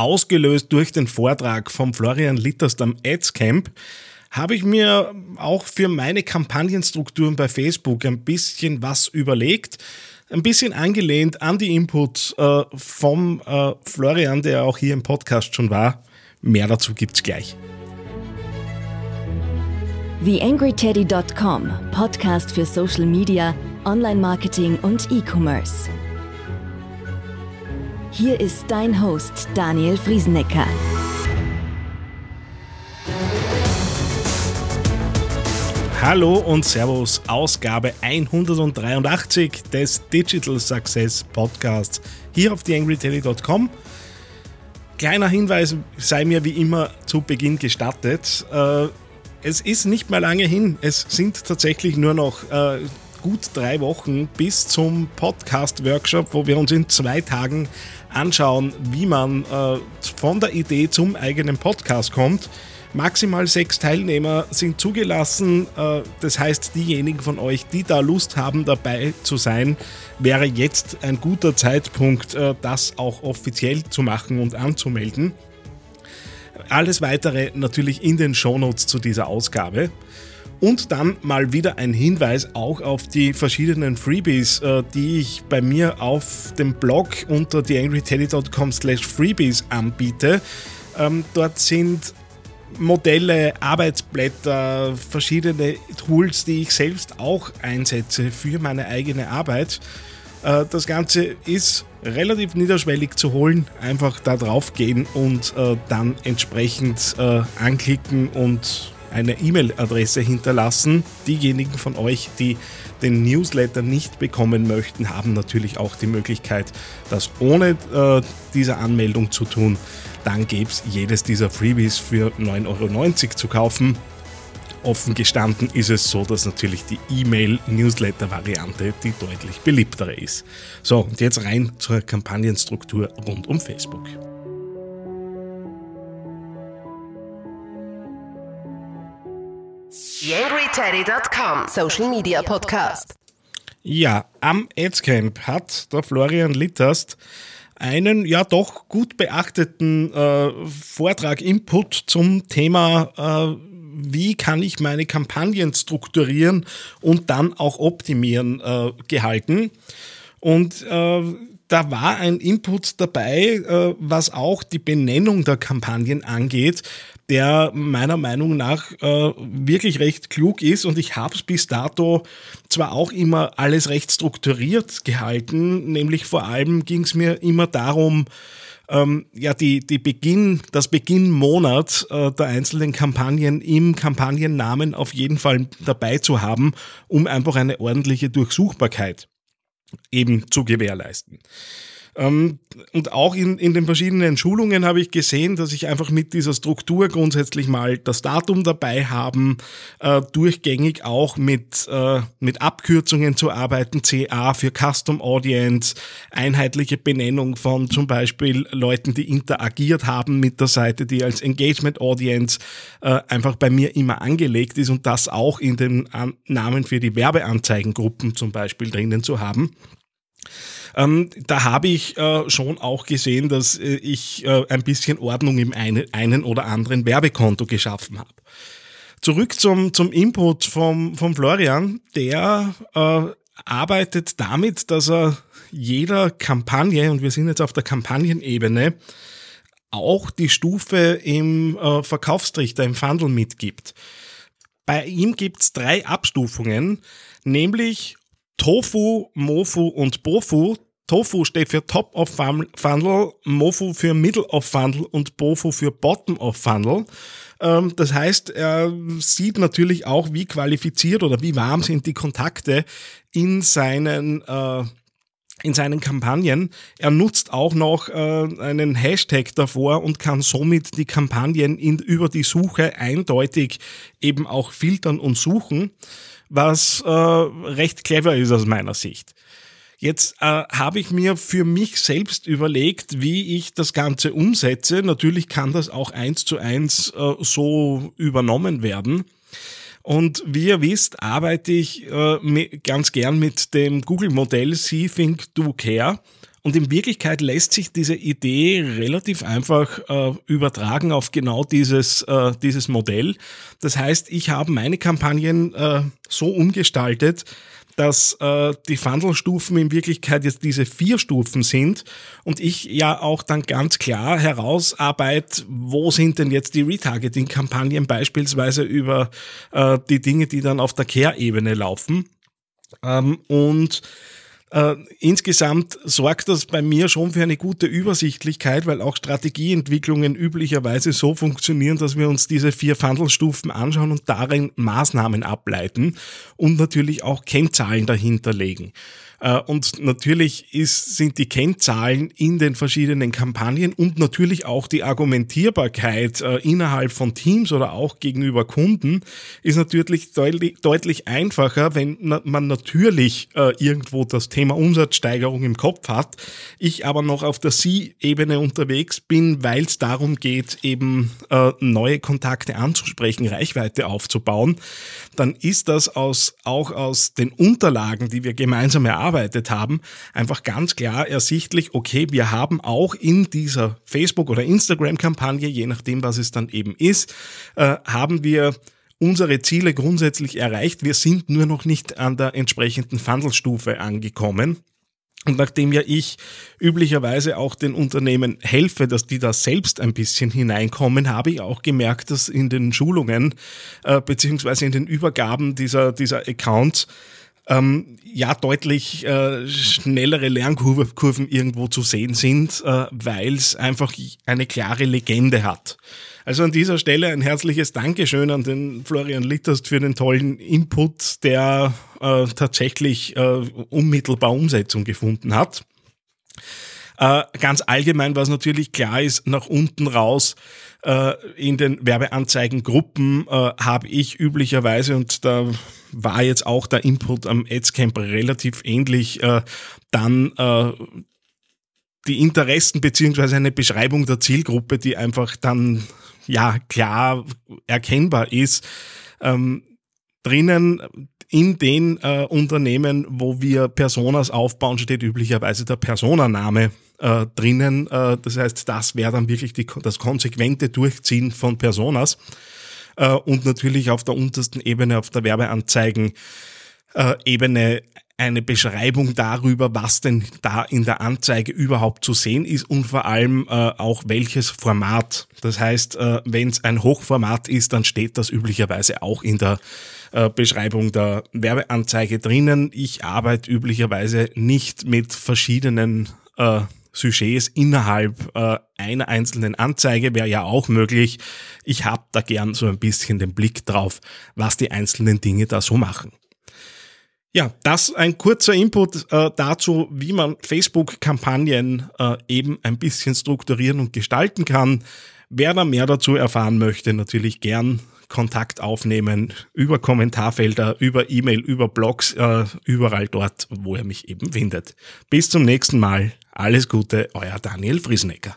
ausgelöst durch den Vortrag von Florian Litterst am Ads Camp, habe ich mir auch für meine Kampagnenstrukturen bei Facebook ein bisschen was überlegt. Ein bisschen angelehnt an die Inputs äh, vom äh, Florian, der auch hier im Podcast schon war. Mehr dazu gibt's gleich. TheAngryTeddy.com, Podcast für Social Media, Online-Marketing und E-Commerce. Hier ist dein Host Daniel Friesenecker. Hallo und Servus, Ausgabe 183 des Digital Success Podcasts hier auf TheAngryTeddy.com. Kleiner Hinweis sei mir wie immer zu Beginn gestattet. Äh, es ist nicht mehr lange hin. Es sind tatsächlich nur noch äh, gut drei Wochen bis zum Podcast-Workshop, wo wir uns in zwei Tagen anschauen, wie man äh, von der Idee zum eigenen Podcast kommt. Maximal sechs Teilnehmer sind zugelassen. Äh, das heißt, diejenigen von euch, die da Lust haben, dabei zu sein, wäre jetzt ein guter Zeitpunkt, äh, das auch offiziell zu machen und anzumelden. Alles weitere natürlich in den Shownotes zu dieser Ausgabe. Und dann mal wieder ein Hinweis auch auf die verschiedenen Freebies, äh, die ich bei mir auf dem Blog unter theangryteddy.com slash freebies anbiete. Ähm, dort sind Modelle, Arbeitsblätter, verschiedene Tools, die ich selbst auch einsetze für meine eigene Arbeit. Äh, das Ganze ist relativ niederschwellig zu holen. Einfach da drauf gehen und äh, dann entsprechend anklicken und eine E-Mail-Adresse hinterlassen. Diejenigen von euch, die den Newsletter nicht bekommen möchten, haben natürlich auch die Möglichkeit, das ohne äh, diese Anmeldung zu tun. Dann gäbe es jedes dieser Freebies für 9,90 Euro zu kaufen. Offen gestanden ist es so, dass natürlich die E-Mail-Newsletter-Variante die deutlich beliebtere ist. So, und jetzt rein zur Kampagnenstruktur rund um Facebook. YangryTeddy.com Social Media Podcast. Ja, am Adscamp hat der Florian Litterst einen ja doch gut beachteten äh, Vortrag, Input zum Thema, äh, wie kann ich meine Kampagnen strukturieren und dann auch optimieren äh, gehalten. Und äh, da war ein Input dabei, äh, was auch die Benennung der Kampagnen angeht, der meiner Meinung nach äh, wirklich recht klug ist. Und ich habe es bis dato zwar auch immer alles recht strukturiert gehalten, nämlich vor allem ging es mir immer darum, ähm, ja, die, die Beginn, das Beginnmonat äh, der einzelnen Kampagnen im Kampagnennamen auf jeden Fall dabei zu haben, um einfach eine ordentliche Durchsuchbarkeit eben zu gewährleisten. Ähm, und auch in, in den verschiedenen Schulungen habe ich gesehen, dass ich einfach mit dieser Struktur grundsätzlich mal das Datum dabei haben, äh, durchgängig auch mit, äh, mit Abkürzungen zu arbeiten, CA für Custom Audience, einheitliche Benennung von zum Beispiel Leuten, die interagiert haben mit der Seite, die als Engagement Audience äh, einfach bei mir immer angelegt ist und das auch in den Namen für die Werbeanzeigengruppen zum Beispiel drinnen zu haben. Ähm, da habe ich äh, schon auch gesehen, dass äh, ich äh, ein bisschen Ordnung im eine, einen oder anderen Werbekonto geschaffen habe. Zurück zum, zum Input vom, vom Florian, der äh, arbeitet damit, dass er jeder Kampagne, und wir sind jetzt auf der Kampagnenebene, auch die Stufe im äh, Verkaufstrichter, im Funnel mitgibt. Bei ihm gibt es drei Abstufungen, nämlich Tofu, Mofu und Bofu. Tofu steht für Top of Funnel, Mofu für Middle of Funnel und Bofu für Bottom of Funnel. Ähm, das heißt, er sieht natürlich auch, wie qualifiziert oder wie warm sind die Kontakte in seinen äh, in seinen Kampagnen. Er nutzt auch noch äh, einen Hashtag davor und kann somit die Kampagnen in, über die Suche eindeutig eben auch filtern und suchen was äh, recht clever ist aus meiner Sicht. Jetzt äh, habe ich mir für mich selbst überlegt, wie ich das Ganze umsetze. Natürlich kann das auch eins zu eins äh, so übernommen werden. Und wie ihr wisst, arbeite ich äh, ganz gern mit dem Google-Modell See, Think, Do, Care. Und in Wirklichkeit lässt sich diese Idee relativ einfach äh, übertragen auf genau dieses, äh, dieses Modell. Das heißt, ich habe meine Kampagnen äh, so umgestaltet, dass äh, die Funnel-Stufen in Wirklichkeit jetzt diese vier Stufen sind und ich ja auch dann ganz klar herausarbeite, wo sind denn jetzt die Retargeting-Kampagnen beispielsweise über äh, die Dinge, die dann auf der Care-Ebene laufen. Ähm, und äh, insgesamt sorgt das bei mir schon für eine gute Übersichtlichkeit, weil auch Strategieentwicklungen üblicherweise so funktionieren, dass wir uns diese vier Funnelstufen anschauen und darin Maßnahmen ableiten und natürlich auch Kennzahlen dahinterlegen. Äh, und natürlich ist, sind die Kennzahlen in den verschiedenen Kampagnen und natürlich auch die Argumentierbarkeit äh, innerhalb von Teams oder auch gegenüber Kunden ist natürlich deutlich, einfacher, wenn man natürlich äh, irgendwo das Thema Umsatzsteigerung im Kopf hat, ich aber noch auf der Sie-Ebene unterwegs bin, weil es darum geht, eben neue Kontakte anzusprechen, Reichweite aufzubauen, dann ist das aus, auch aus den Unterlagen, die wir gemeinsam erarbeiten, erarbeitet haben, einfach ganz klar ersichtlich, okay, wir haben auch in dieser Facebook- oder Instagram-Kampagne, je nachdem, was es dann eben ist, äh, haben wir unsere Ziele grundsätzlich erreicht. Wir sind nur noch nicht an der entsprechenden Funnelstufe angekommen. Und nachdem ja ich üblicherweise auch den Unternehmen helfe, dass die da selbst ein bisschen hineinkommen, habe ich auch gemerkt, dass in den Schulungen äh, beziehungsweise in den Übergaben dieser, dieser Accounts ähm, ja deutlich äh, schnellere Lernkurven irgendwo zu sehen sind, äh, weil es einfach eine klare Legende hat. Also an dieser Stelle ein herzliches Dankeschön an den Florian Litterst für den tollen Input, der äh, tatsächlich äh, unmittelbar Umsetzung gefunden hat. Äh, ganz allgemein, was natürlich klar ist, nach unten raus äh, in den Werbeanzeigengruppen äh, habe ich üblicherweise, und da war jetzt auch der Input am Adscamp relativ ähnlich, äh, dann äh, die Interessen beziehungsweise eine Beschreibung der Zielgruppe, die einfach dann ja klar erkennbar ist. Ähm, drinnen in den äh, Unternehmen, wo wir Personas aufbauen, steht üblicherweise der Personaname äh, drinnen. Äh, das heißt, das wäre dann wirklich die, das konsequente Durchziehen von Personas. Äh, und natürlich auf der untersten Ebene, auf der Werbeanzeigen, äh, eine Beschreibung darüber, was denn da in der Anzeige überhaupt zu sehen ist und vor allem äh, auch welches Format. Das heißt, äh, wenn es ein Hochformat ist, dann steht das üblicherweise auch in der äh, Beschreibung der Werbeanzeige drinnen. Ich arbeite üblicherweise nicht mit verschiedenen äh, Sujets innerhalb äh, einer einzelnen Anzeige wäre ja auch möglich. Ich habe da gern so ein bisschen den Blick drauf, was die einzelnen Dinge da so machen. Ja, das ein kurzer Input äh, dazu, wie man Facebook-Kampagnen äh, eben ein bisschen strukturieren und gestalten kann. Wer da mehr dazu erfahren möchte, natürlich gern Kontakt aufnehmen über Kommentarfelder, über E-Mail, über Blogs, äh, überall dort, wo er mich eben findet. Bis zum nächsten Mal. Alles Gute, euer Daniel Friesnecker.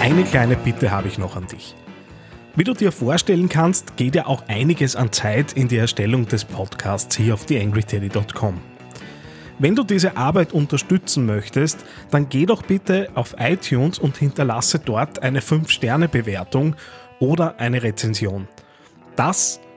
Eine kleine Bitte habe ich noch an dich. Wie du dir vorstellen kannst, geht ja auch einiges an Zeit in die Erstellung des Podcasts hier auf theangryteddy.com. Wenn du diese Arbeit unterstützen möchtest, dann geh doch bitte auf iTunes und hinterlasse dort eine 5-Sterne-Bewertung oder eine Rezension. Das